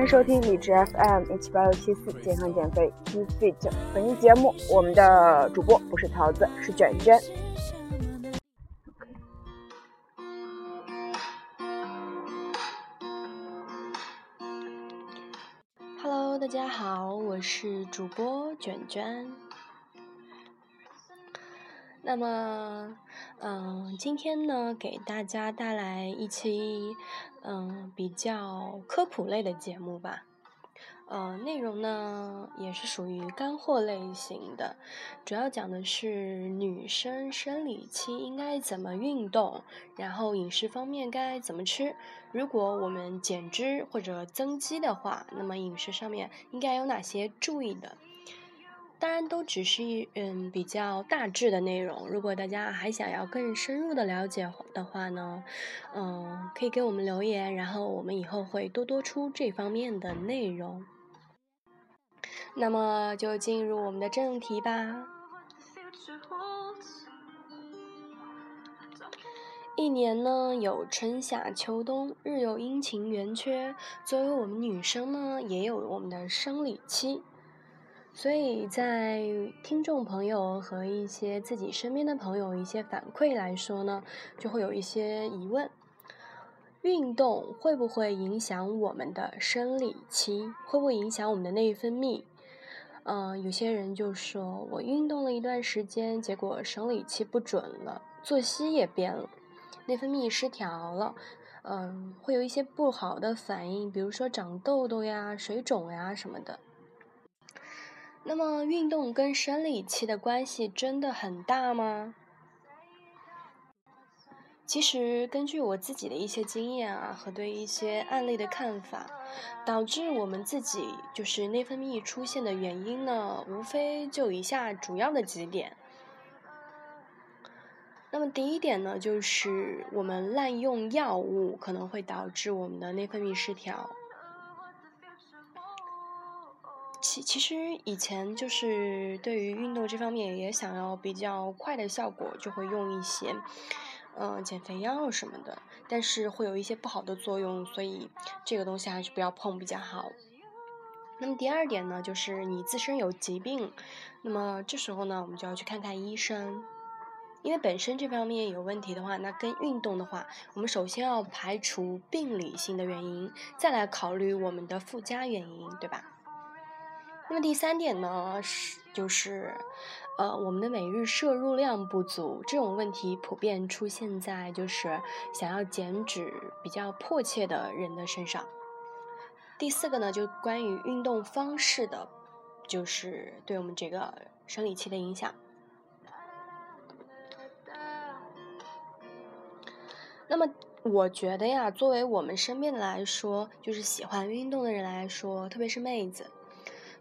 欢迎收听理智 FM 一七八六七四健康减肥 e Fit。本期节目，我们的主播不是桃子，是卷卷。Hello，大家好，我是主播卷卷。那么，嗯，今天呢，给大家带来一期，嗯，比较科普类的节目吧。呃，内容呢也是属于干货类型的，主要讲的是女生生理期应该怎么运动，然后饮食方面该怎么吃。如果我们减脂或者增肌的话，那么饮食上面应该有哪些注意的？当然都只是一嗯比较大致的内容。如果大家还想要更深入的了解的话呢，嗯，可以给我们留言，然后我们以后会多多出这方面的内容。那么就进入我们的正题吧。一年呢有春夏秋冬，日有阴晴圆缺。作为我们女生呢，也有我们的生理期。所以在听众朋友和一些自己身边的朋友一些反馈来说呢，就会有一些疑问：运动会不会影响我们的生理期？会不会影响我们的内分泌？嗯，有些人就说我运动了一段时间，结果生理期不准了，作息也变了，内分泌失调了，嗯，会有一些不好的反应，比如说长痘痘呀、水肿呀什么的。那么，运动跟生理期的关系真的很大吗？其实，根据我自己的一些经验啊，和对一些案例的看法，导致我们自己就是内分泌出现的原因呢，无非就以下主要的几点。那么，第一点呢，就是我们滥用药物可能会导致我们的内分泌失调。其其实以前就是对于运动这方面也想要比较快的效果，就会用一些，嗯，减肥药什么的，但是会有一些不好的作用，所以这个东西还是不要碰比较好。那么第二点呢，就是你自身有疾病，那么这时候呢，我们就要去看看医生，因为本身这方面有问题的话，那跟运动的话，我们首先要排除病理性的原因，再来考虑我们的附加原因，对吧？那么第三点呢，是就是，呃，我们的每日摄入量不足，这种问题普遍出现在就是想要减脂比较迫切的人的身上。第四个呢，就关于运动方式的，就是对我们这个生理期的影响。那么我觉得呀，作为我们身边的来说，就是喜欢运动的人来说，特别是妹子。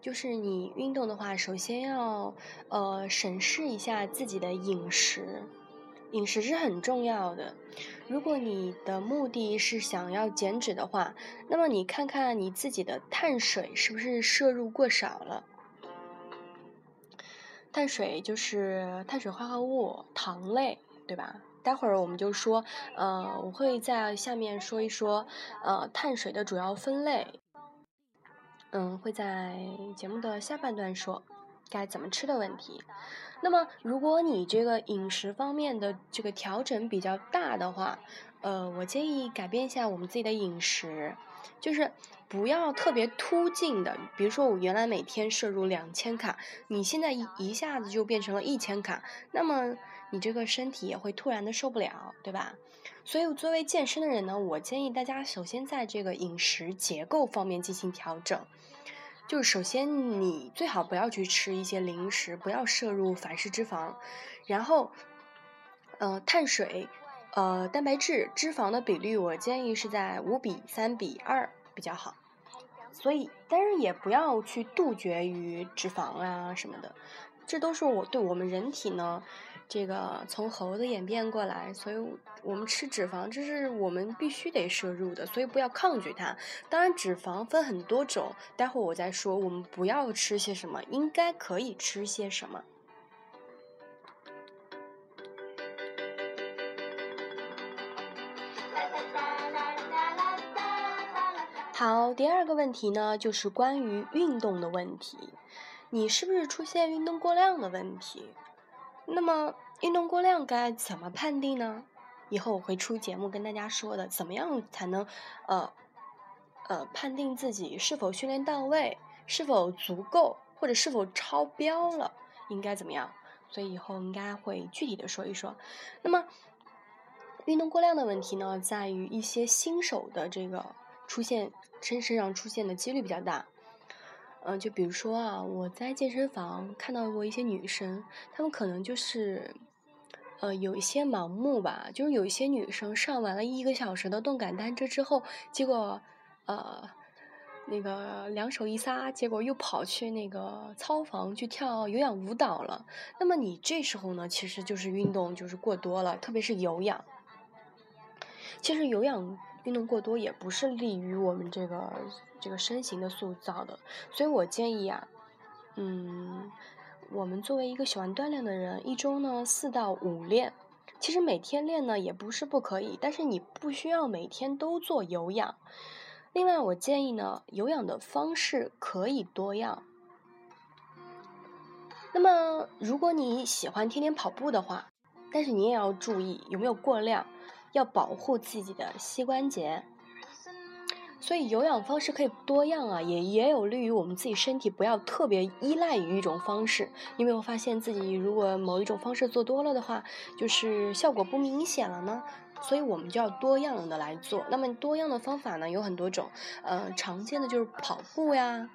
就是你运动的话，首先要呃审视一下自己的饮食，饮食是很重要的。如果你的目的是想要减脂的话，那么你看看你自己的碳水是不是摄入过少了。碳水就是碳水化合物、糖类，对吧？待会儿我们就说，呃，我会在下面说一说，呃，碳水的主要分类。嗯，会在节目的下半段说该怎么吃的问题。那么，如果你这个饮食方面的这个调整比较大的话，呃，我建议改变一下我们自己的饮食，就是不要特别突进的。比如说，我原来每天摄入两千卡，你现在一一下子就变成了一千卡，那么你这个身体也会突然的受不了，对吧？所以，作为健身的人呢，我建议大家首先在这个饮食结构方面进行调整。就是首先，你最好不要去吃一些零食，不要摄入反式脂肪。然后，呃，碳水、呃，蛋白质、脂肪的比率，我建议是在五比三比二比较好。所以，但是也不要去杜绝于脂肪啊什么的，这都是我对我们人体呢。这个从猴子演变过来，所以我们吃脂肪，这是我们必须得摄入的，所以不要抗拒它。当然，脂肪分很多种，待会我再说。我们不要吃些什么，应该可以吃些什么。好，第二个问题呢，就是关于运动的问题，你是不是出现运动过量的问题？那么运动过量该怎么判定呢？以后我会出节目跟大家说的，怎么样才能呃呃判定自己是否训练到位，是否足够，或者是否超标了，应该怎么样？所以以后应该会具体的说一说。那么运动过量的问题呢，在于一些新手的这个出现身身上出现的几率比较大。嗯，就比如说啊，我在健身房看到过一些女生，她们可能就是。呃，有一些盲目吧，就是有一些女生上完了一个小时的动感单车之后，结果，呃，那个两手一撒，结果又跑去那个操房去跳有氧舞蹈了。那么你这时候呢，其实就是运动就是过多了，特别是有氧。其实有氧运动过多也不是利于我们这个这个身形的塑造的，所以我建议啊，嗯。我们作为一个喜欢锻炼的人，一周呢四到五练，其实每天练呢也不是不可以，但是你不需要每天都做有氧。另外，我建议呢，有氧的方式可以多样。那么，如果你喜欢天天跑步的话，但是你也要注意有没有过量，要保护自己的膝关节。所以有氧方式可以多样啊，也也有利于我们自己身体不要特别依赖于一种方式。因为我发现自己如果某一种方式做多了的话，就是效果不明显了呢。所以我们就要多样的来做。那么多样的方法呢有很多种，呃，常见的就是跑步呀、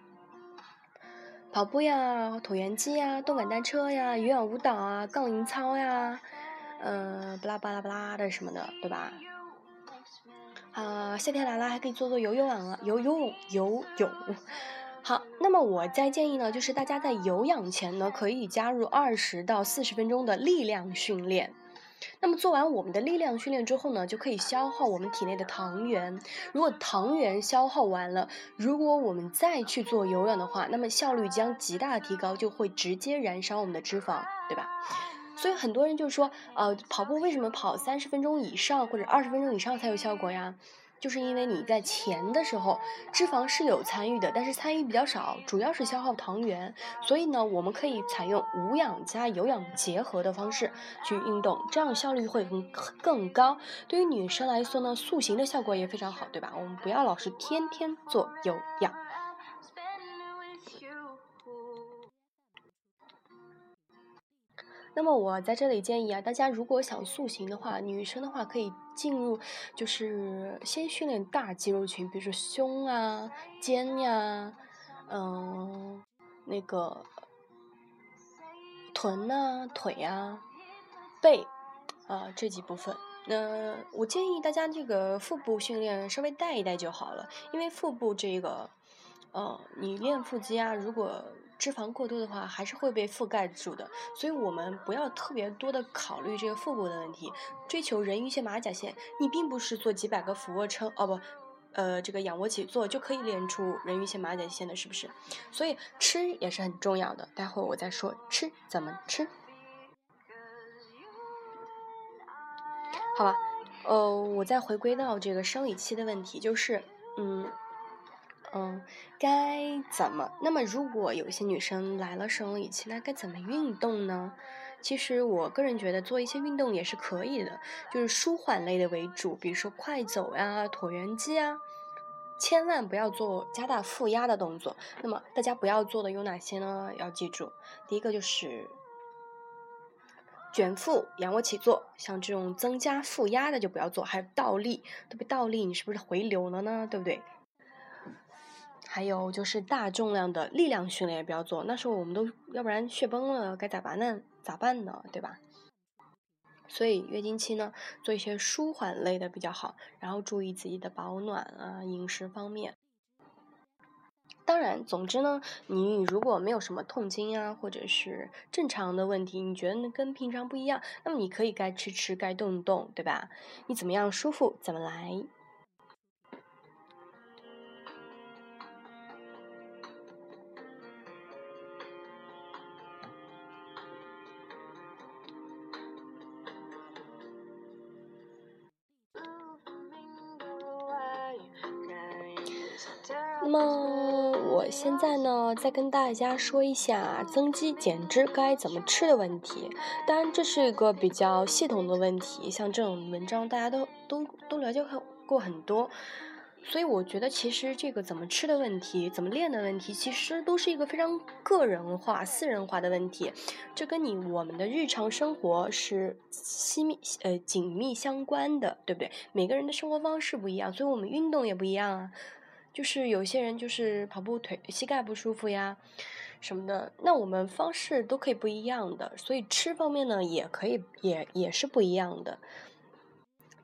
跑步呀、椭圆机呀、动感单车呀、有氧舞蹈啊、杠铃操呀，嗯，巴拉巴拉巴拉的什么的，对吧？啊，夏天来了，还可以做做游泳啊，游泳游泳。好，那么我再建议呢，就是大家在有氧前呢，可以加入二十到四十分钟的力量训练。那么做完我们的力量训练之后呢，就可以消耗我们体内的糖原。如果糖原消耗完了，如果我们再去做有氧的话，那么效率将极大提高，就会直接燃烧我们的脂肪，对吧？所以很多人就说，呃，跑步为什么跑三十分钟以上或者二十分钟以上才有效果呀？就是因为你在前的时候脂肪是有参与的，但是参与比较少，主要是消耗糖原。所以呢，我们可以采用无氧加有氧结合的方式去运动，这样效率会更更高。对于女生来说呢，塑形的效果也非常好，对吧？我们不要老是天天做有氧。那么我在这里建议啊，大家如果想塑形的话，女生的话可以进入，就是先训练大肌肉群，比如说胸啊、肩呀，嗯，那个臀呐、腿呀、背啊这几部分。那我建议大家这个腹部训练稍微带一带就好了，因为腹部这个，呃，你练腹肌啊，如果脂肪过多的话，还是会被覆盖住的，所以我们不要特别多的考虑这个腹部的问题，追求人鱼线、马甲线。你并不是做几百个俯卧撑，哦不，呃，这个仰卧起坐就可以练出人鱼线、马甲线的，是不是？所以吃也是很重要的，待会我再说吃怎么吃。好吧，呃，我再回归到这个生理期的问题，就是，嗯。嗯，该怎么？那么如果有些女生来了生理期，那该怎么运动呢？其实我个人觉得做一些运动也是可以的，就是舒缓类的为主，比如说快走呀、椭圆机啊，千万不要做加大负压的动作。那么大家不要做的有哪些呢？要记住，第一个就是卷腹、仰卧起坐，像这种增加负压的就不要做，还有倒立，特别倒立，你是不是回流了呢？对不对？还有就是大重量的力量训练也不要做，那时候我们都要不然血崩了，该咋办呢？咋办呢？对吧？所以月经期呢，做一些舒缓类的比较好，然后注意自己的保暖啊，饮食方面。当然，总之呢，你如果没有什么痛经啊，或者是正常的问题，你觉得跟平常不一样，那么你可以该吃吃，该动动，对吧？你怎么样舒服怎么来。那么我现在呢，再跟大家说一下增肌减脂该怎么吃的问题。当然，这是一个比较系统的问题，像这种文章大家都都都了解过很多。所以我觉得，其实这个怎么吃的问题，怎么练的问题，其实都是一个非常个人化、私人化的问题。这跟你我们的日常生活是亲密呃紧密相关的，对不对？每个人的生活方式不一样，所以我们运动也不一样啊。就是有些人就是跑步腿膝盖不舒服呀，什么的，那我们方式都可以不一样的。所以吃方面呢，也可以也也是不一样的。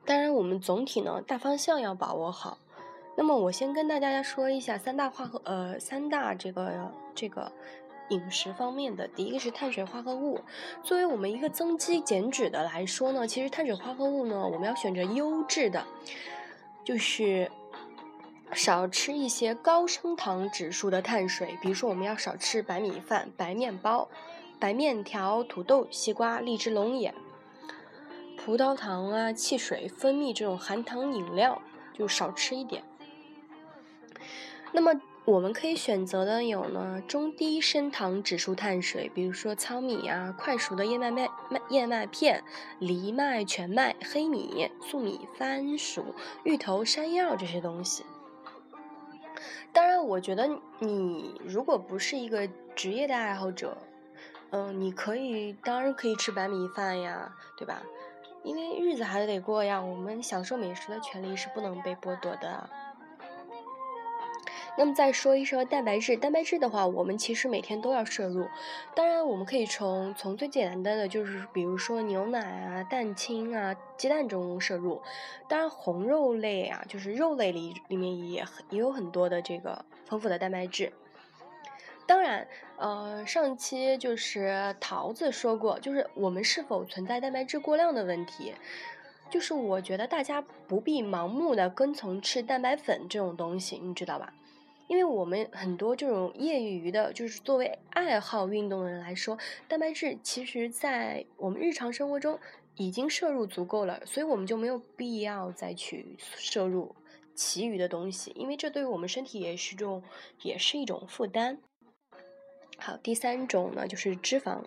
当然，我们总体呢大方向要把握好。那么我先跟大家说一下三大化合呃三大这个这个饮食方面的，第一个是碳水化合物。作为我们一个增肌减脂的来说呢，其实碳水化合物呢，我们要选择优质的，就是少吃一些高升糖指数的碳水，比如说我们要少吃白米饭、白面包、白面条、土豆、西瓜、荔枝龙眼、葡萄糖啊、汽水、蜂蜜这种含糖饮料就少吃一点。那么我们可以选择的有呢中低升糖指数碳水，比如说糙米啊、快熟的燕麦麦麦燕麦片、藜麦、全麦、黑米、粟米、番薯、芋头、山药这些东西。当然，我觉得你如果不是一个职业的爱好者，嗯，你可以当然可以吃白米饭呀，对吧？因为日子还得过呀，我们享受美食的权利是不能被剥夺的。那么再说一说蛋白质，蛋白质的话，我们其实每天都要摄入。当然，我们可以从从最简单的，就是比如说牛奶啊、蛋清啊、鸡蛋中摄入。当然，红肉类啊，就是肉类里里面也也有很多的这个丰富的蛋白质。当然，呃，上期就是桃子说过，就是我们是否存在蛋白质过量的问题。就是我觉得大家不必盲目的跟从吃蛋白粉这种东西，你知道吧？因为我们很多这种业余的，就是作为爱好运动的人来说，蛋白质其实在我们日常生活中已经摄入足够了，所以我们就没有必要再去摄入其余的东西，因为这对于我们身体也是种也是一种负担。好，第三种呢就是脂肪，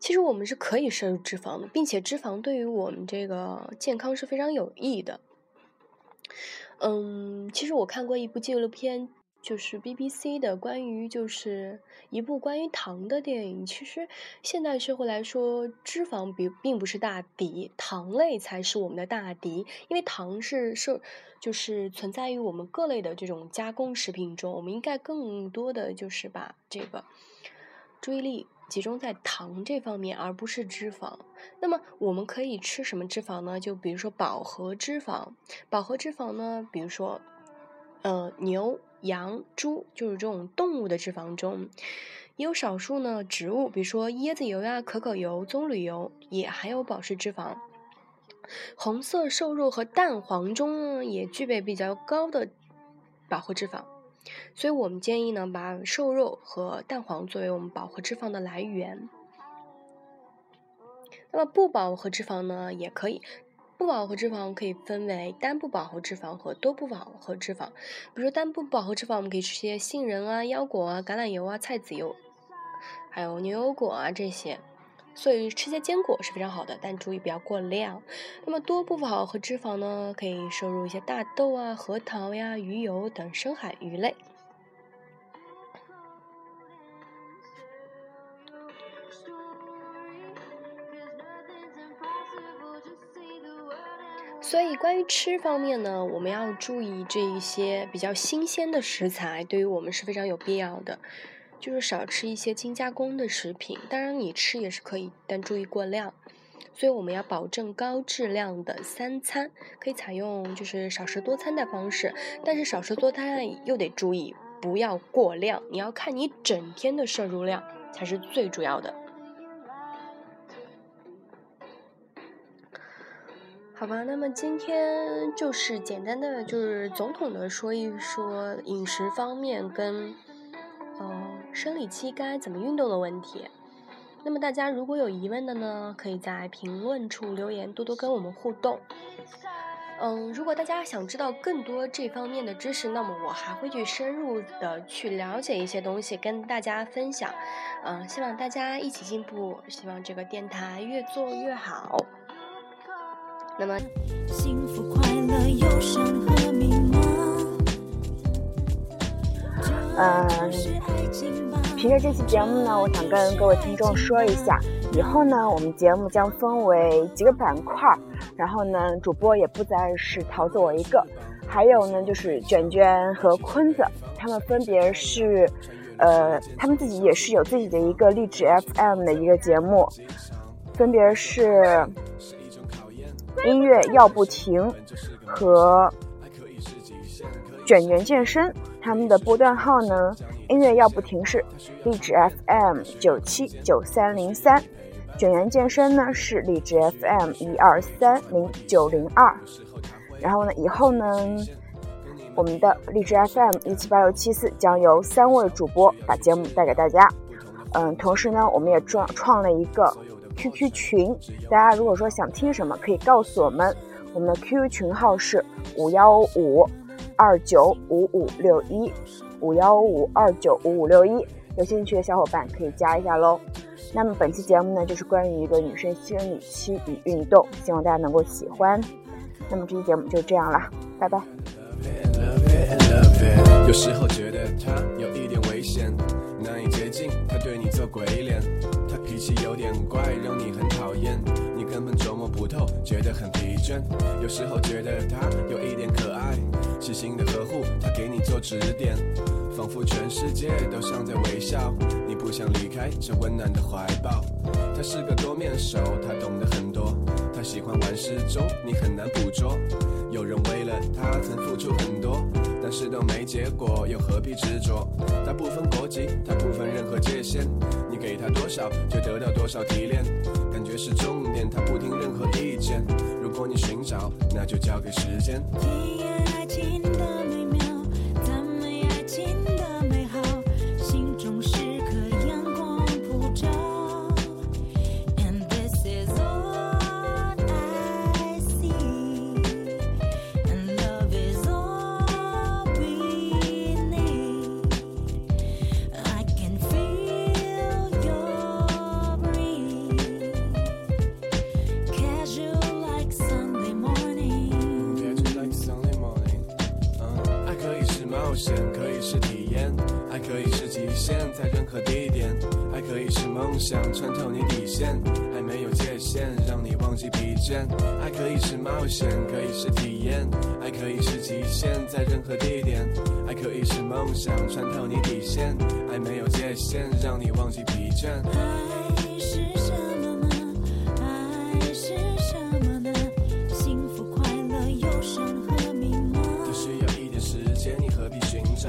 其实我们是可以摄入脂肪的，并且脂肪对于我们这个健康是非常有益的。嗯，其实我看过一部纪录片，就是 BBC 的关于就是一部关于糖的电影。其实现代社会来说，脂肪并并不是大敌，糖类才是我们的大敌。因为糖是受就是存在于我们各类的这种加工食品中，我们应该更多的就是把这个注意力。集中在糖这方面，而不是脂肪。那么我们可以吃什么脂肪呢？就比如说饱和脂肪。饱和脂肪呢，比如说，呃，牛、羊、猪，就是这种动物的脂肪中，也有少数呢植物，比如说椰子油呀、可可油、棕榈油，也含有饱和脂肪。红色瘦肉和蛋黄中呢，也具备比较高的饱和脂肪。所以我们建议呢，把瘦肉和蛋黄作为我们饱和脂肪的来源。那么不饱和脂肪呢，也可以。不饱和脂肪可以分为单不饱和脂肪和多不饱和脂肪。比如说单不饱和脂肪，我们可以吃些杏仁啊、腰果啊、橄榄油啊、菜籽油，还有牛油果啊这些。所以吃些坚果是非常好的，但注意不要过量。那么多不饱和脂肪呢，可以摄入一些大豆啊、核桃呀、鱼油等深海鱼类。所以，关于吃方面呢，我们要注意这一些比较新鲜的食材，对于我们是非常有必要的。就是少吃一些精加工的食品，当然你吃也是可以，但注意过量。所以我们要保证高质量的三餐，可以采用就是少食多餐的方式，但是少食多餐又得注意不要过量。你要看你整天的摄入量才是最主要的。好吧，那么今天就是简单的，就是总统的说一说饮食方面跟，呃，生理期该怎么运动的问题。那么大家如果有疑问的呢，可以在评论处留言，多多跟我们互动。嗯，如果大家想知道更多这方面的知识，那么我还会去深入的去了解一些东西，跟大家分享。嗯，希望大家一起进步，希望这个电台越做越好。那么，幸福、快乐、忧嗯，凭着这期节目呢，我想跟各位听众说一下，以后呢，我们节目将分为几个板块，然后呢，主播也不再是桃子我一个，还有呢，就是卷卷和坤子，他们分别是，呃，他们自己也是有自己的一个励志 FM 的一个节目，分别是音乐要不停和卷卷健身。他们的波段号呢？音乐要不停是荔枝 FM 九七九三零三，卷圆健身呢是荔枝 FM 一二三零九零二。然后呢，以后呢，我们的荔枝 FM 一七八六七四将由三位主播把节目带给大家。嗯，同时呢，我们也创创了一个 QQ 群，大家如果说想听什么，可以告诉我们。我们的 QQ 群号是五幺五。二九五五六一五幺五二九五五六一，有兴趣的小伙伴可以加一下喽。那么本期节目呢，就是关于一个女生生理期与运动，希望大家能够喜欢。那么这期节目就这样啦，拜拜。有时候觉得他有一点危险，难以接近，他对你做鬼脸，他脾气有点怪，让你很讨厌，你根本琢磨不透，觉得很疲倦。有时候觉得他有一点。细心的呵护，他给你做指点，仿佛全世界都像在微笑。你不想离开这温暖的怀抱。他是个多面手，他懂得很多。他喜欢玩失踪，你很难捕捉。有人为了他曾付出很多，但是都没结果，又何必执着？他不分国籍，他不分任何界限。你给他多少，就得到多少提炼。感觉是重点，他不听任何意见。如果你寻找，那就交给时间。The. 让你忘记疲倦。爱可以是冒险，可以是体验，爱可以是极限，在任何地点。爱可以是梦想，穿透你底线。爱没有界限，让你忘记疲倦。爱是什么呢？爱是什么呢？幸福、快乐、忧伤和迷茫，都需要一点时间，你何必寻找？